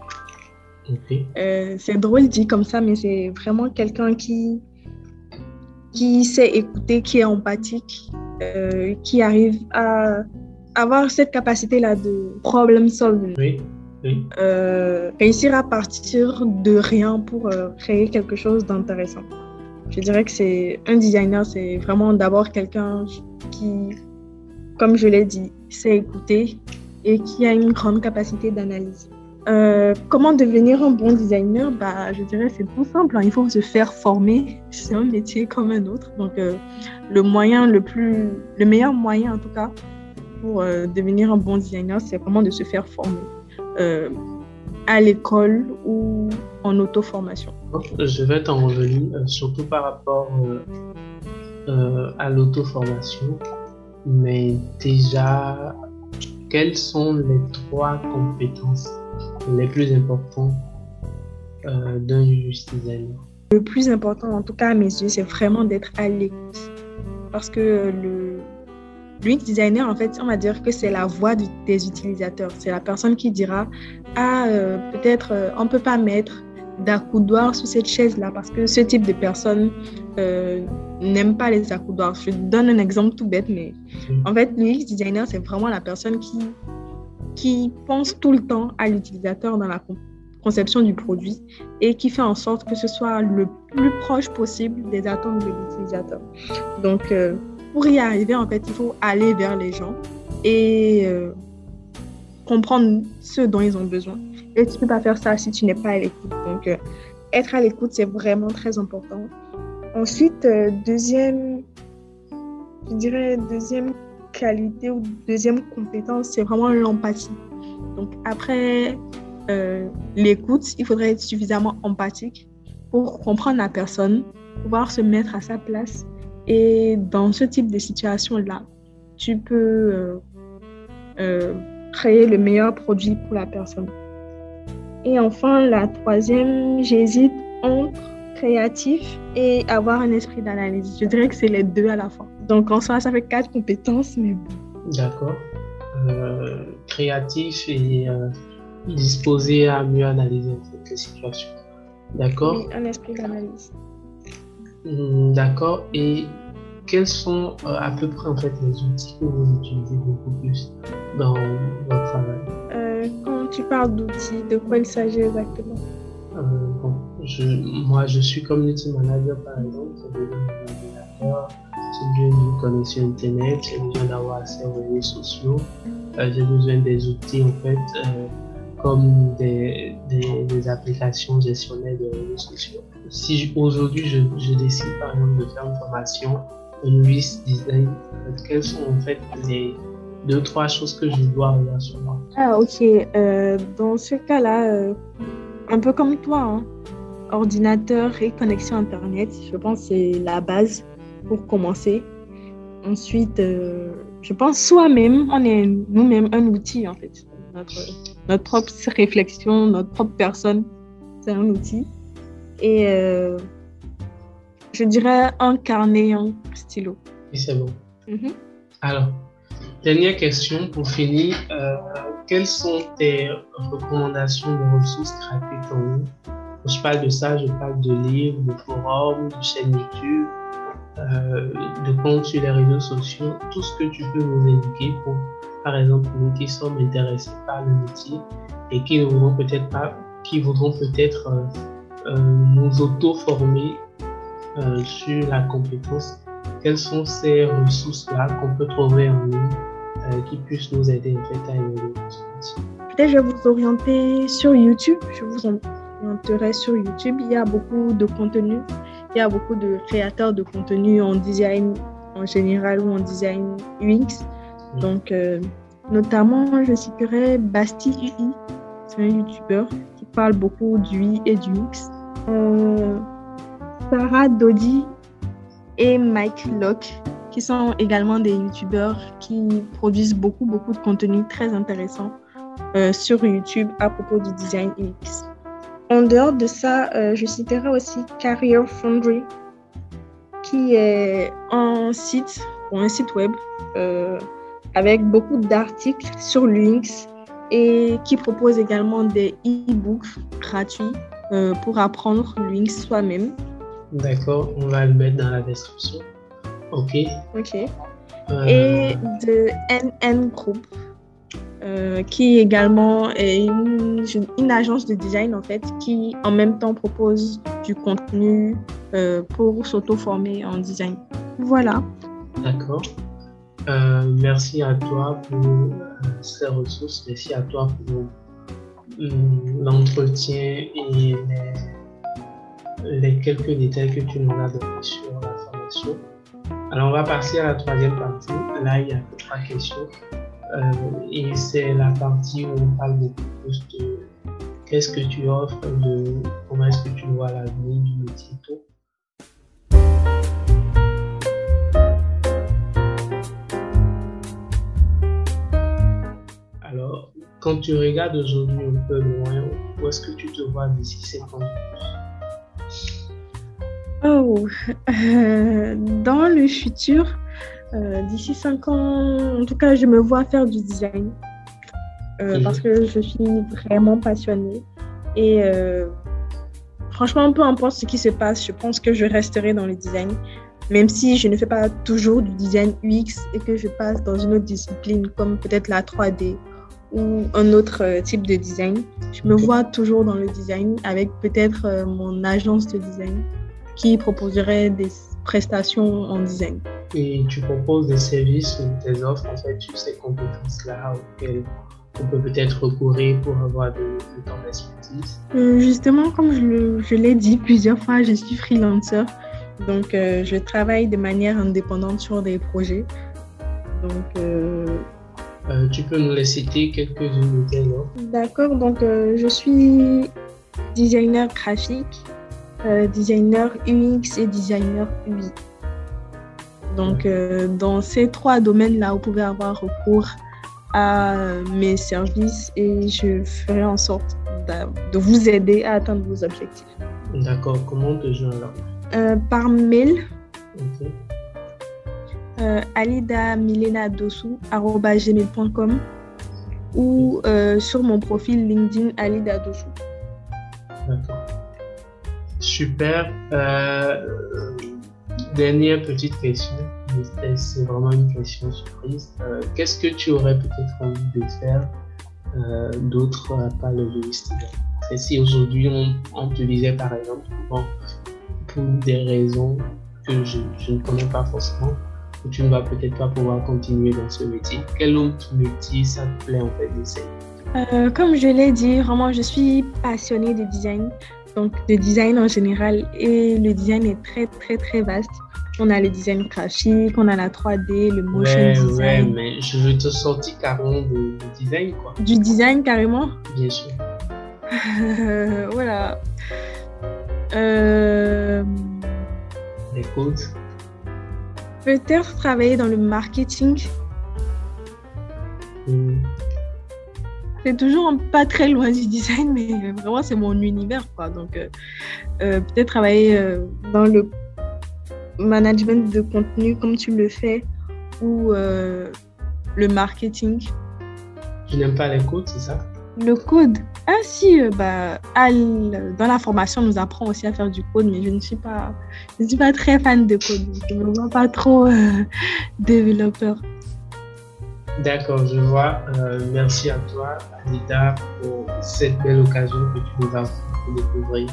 Euh, c'est drôle dit comme ça, mais c'est vraiment quelqu'un qui, qui sait écouter, qui est empathique, euh, qui arrive à avoir cette capacité-là de problem solving. Oui. Euh, réussir à partir de rien pour créer quelque chose d'intéressant. Je dirais que c'est un designer, c'est vraiment d'abord quelqu'un qui, comme je l'ai dit, sait écouter et qui a une grande capacité d'analyse. Euh, comment devenir un bon designer? Bah, Je dirais c'est tout simple, hein. il faut se faire former. C'est un métier comme un autre. Donc, euh, le moyen le plus, le meilleur moyen en tout cas pour euh, devenir un bon designer, c'est vraiment de se faire former à l'école ou en auto-formation. Je vais t'en revenir, surtout par rapport à l'auto-formation. Mais déjà, quelles sont les trois compétences les plus importantes euh, d'un UX designer Le plus important, en tout cas à mes yeux, c'est vraiment d'être à l'écoute. Parce que le UX designer, en fait, on va dire que c'est la voix des utilisateurs. C'est la personne qui dira Ah, euh, peut-être euh, on ne peut pas mettre d'accoudoir sous cette chaise-là parce que ce type de personne euh, n'aime pas les accoudoirs. Je donne un exemple tout bête, mais mm. en fait, l'UX designer, c'est vraiment la personne qui, qui pense tout le temps à l'utilisateur dans la conception du produit et qui fait en sorte que ce soit le plus proche possible des attentes de l'utilisateur. Donc, euh, pour y arriver, en fait, il faut aller vers les gens et euh, comprendre ce dont ils ont besoin. Et tu ne peux pas faire ça si tu n'es pas à l'écoute. Donc, euh, être à l'écoute, c'est vraiment très important. Ensuite, deuxième, je dirais, deuxième qualité ou deuxième compétence, c'est vraiment l'empathie. Donc, après euh, l'écoute, il faudrait être suffisamment empathique pour comprendre la personne, pouvoir se mettre à sa place. Et dans ce type de situation-là, tu peux créer le meilleur produit pour la personne. Et enfin, la troisième, j'hésite entre créatif et avoir un esprit d'analyse. Je dirais que c'est les deux à la fois. Donc en soi, ça fait quatre compétences, mais bon. D'accord. Euh, créatif et euh, disposé à mieux analyser les situations. D'accord Oui, un esprit d'analyse. Hmm, d'accord. Et quels sont euh, à peu près en fait les outils que vous utilisez beaucoup plus dans votre travail? Quand tu parles d'outils, de quoi il s'agit exactement? Euh, moi, je suis community manager, par exemple. J'ai besoin d'une connexion Internet, j'ai besoin d'avoir accès aux réseaux sociaux, euh, j'ai besoin des outils, en fait, euh, comme des, applications gestionnaires de réseaux sociaux. Si aujourd'hui, je, je, décide, par exemple, de faire une formation en UX design, quelles sont, en fait, les deux, trois choses que je dois avoir sur moi? Ah, ok. Euh, dans ce cas-là, un peu comme toi, hein ordinateur et connexion Internet, je pense que c'est la base pour commencer. Ensuite, euh, je pense soi-même, on est nous-mêmes un outil en fait. Notre, notre, propre réflexion, notre propre personne, c'est un outil. Et euh, je dirais un carnet, un stylo. Oui, c'est bon. Mhm. Alors, dernière question pour finir. Euh, quelles sont tes recommandations de ressources gratuites en ligne? Quand je parle de ça, je parle de livres, de forums, de chaînes YouTube, euh, de comptes sur les réseaux sociaux, tout ce que tu peux nous indiquer pour, par exemple, nous qui sommes intéressés par le métier et qui ne voudront peut-être pas, qui voudront peut-être euh, euh, nous auto-former sur la compétence. Quelles sont ces ressources-là qu'on peut trouver en ligne qui puissent nous aider en fait à évoluer Peut-être je vais vous orienter sur YouTube. Je vous en sur YouTube, il y a beaucoup de contenu. Il y a beaucoup de créateurs de contenu en design en général ou en design UX. Donc, euh, notamment, je citerai Basti UI. C'est un YouTuber qui parle beaucoup du UI et du UX. Euh, Sarah Dodi et Mike Locke, qui sont également des YouTubers qui produisent beaucoup, beaucoup de contenu très intéressant euh, sur YouTube à propos du design UX. En dehors de ça, euh, je citerai aussi Career Foundry, qui est un site ou un site web euh, avec beaucoup d'articles sur l'UX et qui propose également des e-books gratuits euh, pour apprendre l'UX soi-même. D'accord, on va le mettre dans la description. Ok. Ok. Et de NN Group, euh, qui également est une, une, agence de design en fait, qui en même temps propose du contenu euh, pour s'auto-former en design. Voilà. D'accord. Euh, merci à toi pour ces ressources. Merci à toi pour l'entretien et les, les, quelques détails que tu nous as donnés sur la formation. Alors, on va passer à la troisième partie. Là, il y a trois questions. Euh, et c'est la partie où on parle beaucoup plus de qu'est-ce que tu offres, de comment est-ce que tu vois l'avenir du métier. Alors, quand tu regardes aujourd'hui un peu loin, où est-ce que tu te vois d'ici 5 ans? Oh, euh, dans le futur, euh, d'ici 5 ans, en tout cas, je me vois faire du design. Euh, parce que je suis vraiment passionnée. Et euh, franchement, peu importe ce qui se passe, je pense que je resterai dans le design. Même si je ne fais pas toujours du design UX et que je passe dans une autre discipline comme peut-être la 3D ou un autre type de design, je me vois toujours dans le design avec peut-être mon agence de design qui proposerait des prestations en design et tu proposes des services ou des offres en fait sur ces compétences-là auxquelles on peut peut-être recourir pour avoir de, de temps d'expertise euh, Justement, comme je l'ai dit plusieurs fois, je suis freelancer. Donc, euh, je travaille de manière indépendante sur des projets. Donc, euh, tu peux nous les citer quelques-unes de D'accord. Donc, je suis designer graphique, designer UX et designer UI. Donc, euh, dans ces trois domaines-là, vous pouvez avoir recours à mes services et je ferai en sorte de vous aider à atteindre vos objectifs. D'accord. Comment on te joindre euh, Par mail. Ok. Euh, alidamilenadosu.com ou euh, sur mon profil LinkedIn Alida Dosu. D'accord. Super. Dernière petite question, c'est vraiment une question surprise. Euh, qu'est-ce que tu aurais peut-être envie de faire euh, d'autre à part le si aujourd'hui on, te disait par exemple, pour des raisons que je, ne connais pas forcément, que tu ne vas peut-être pas pouvoir continuer dans ce métier, quel autre métier ça te plaît en fait d'essayer? Euh, Comme je l'ai dit, vraiment, je suis passionnée de design, donc de design en général, et le design est très, très, très vaste. On a le design graphique, on a la 3D, le motion design. Ouais, mais je veux te sortir carrément du design, quoi. Du design, carrément? Bien sûr. (laughs) voilà. Euh... Les codes Peut-être travailler dans le marketing? Hmm. C'est toujours pas très loin du design, mais vraiment c'est mon univers, quoi. Donc euh, euh, peut-être travailler euh, dans le management de contenu comme tu le fais ou le marketing. Tu n'aimes pas les codes, c'est ça? Le code? Ah si, bah, dans la formation, on nous apprend aussi à faire du code, mais je ne suis pas, je ne suis pas très fan de code. Je ne me vois pas trop développeur. D'accord, je vois. Euh, merci à toi, Anita, pour cette belle occasion que tu nous as pour découvrir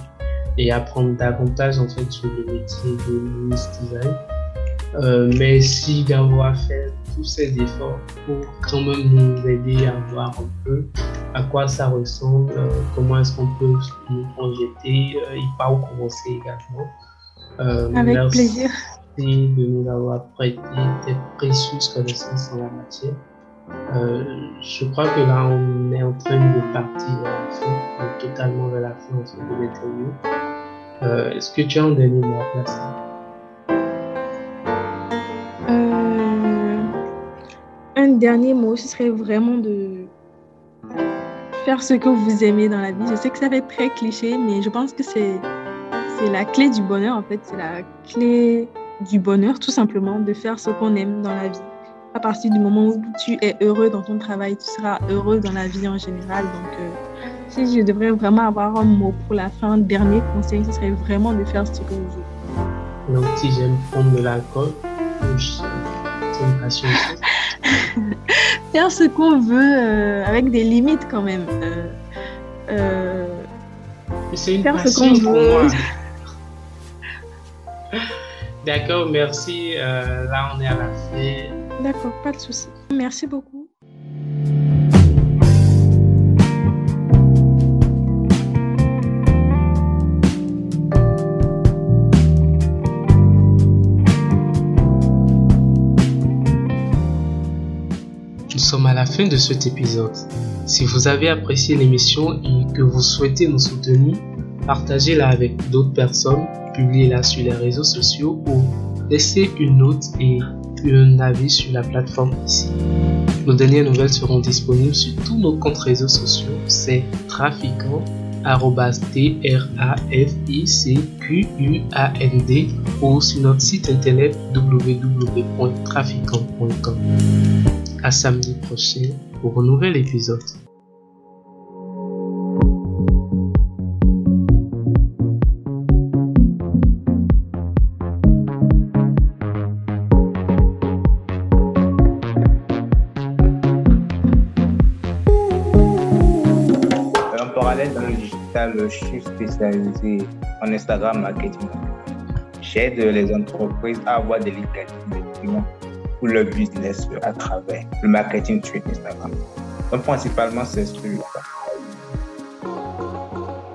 et apprendre davantage en fait sur le métier de Miss Design. Euh, merci d'avoir fait tous ces efforts pour quand même nous aider à voir un peu à quoi ça ressemble, euh, comment est-ce qu'on peut nous projeter et par où commencer également. Avec plaisir. Merci de nous avoir prêté tes précieuses connaissances en la matière. Euh, je crois que là, on est en train de partir la fin, totalement vers la fin de l'interview. Euh, Est-ce que tu as un dernier mot à placer euh, Un dernier mot, ce serait vraiment de faire ce que vous aimez dans la vie. Je sais que ça fait très cliché, mais je pense que c'est la clé du bonheur, en fait. C'est la clé du bonheur, tout simplement, de faire ce qu'on aime dans la vie à partir du moment où tu es heureux dans ton travail, tu seras heureux dans la vie en général. Donc, euh, si je devrais vraiment avoir un mot pour la fin, dernier conseil, ce serait vraiment de faire ce que vous voulez. Donc, si j'aime prendre de l'alcool, c'est une passion. (laughs) faire ce qu'on veut euh, avec des limites quand même. Euh, c'est une faire passion ce qu'on veut. (laughs) D'accord, merci. là, on est à la fin D'accord, pas de souci. Merci beaucoup. Nous sommes à la fin de cet épisode. Si vous avez apprécié l'émission et que vous souhaitez nous soutenir, partagez-la avec d'autres personnes, publiez-la sur les réseaux sociaux ou laissez une note et un avis sur la plateforme ici. Nos dernières nouvelles seront disponibles sur tous nos comptes réseaux sociaux. C'est trafiquant t r a f i c q u a n d ou sur notre site internet www.trafiquant.com. À samedi prochain pour un nouvel épisode. Je suis spécialisé en Instagram marketing. J'aide les entreprises à avoir des clients pour leur business à travers le marketing sur Instagram. Donc, principalement, c'est celui-là.